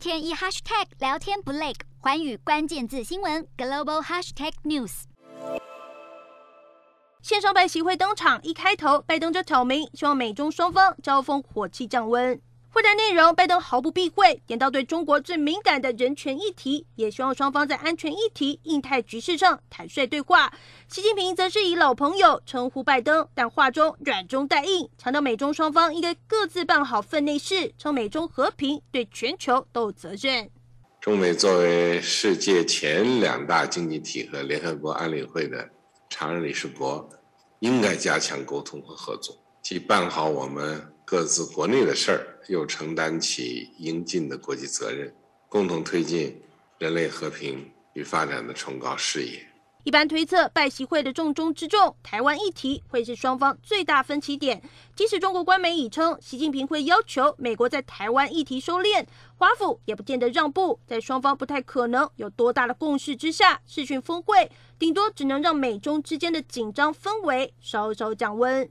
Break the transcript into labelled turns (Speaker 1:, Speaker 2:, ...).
Speaker 1: 天一 hashtag 聊天不累，环宇关键字新闻 global hashtag news。
Speaker 2: 线上拜习会登场，一开头拜登就挑明，希望美中双方交锋火气降温。会谈内容，拜登毫不避讳，点到对中国最敏感的人权议题，也希望双方在安全议题、印太局势上坦率对话。习近平则是以老朋友称呼拜登，但话中软中带硬，强调美中双方应该各自办好分内事，称美中和平对全球都有责任。
Speaker 3: 中美作为世界前两大经济体和联合国安理会的常任理事国，应该加强沟通和合作，既办好我们。各自国内的事儿，又承担起应尽的国际责任，共同推进人类和平与发展的崇高事业。
Speaker 2: 一般推测，拜习会的重中之重，台湾议题会是双方最大分歧点。即使中国官媒已称，习近平会要求美国在台湾议题收敛，华府也不见得让步。在双方不太可能有多大的共识之下，视讯峰会顶多只能让美中之间的紧张氛围稍稍降温。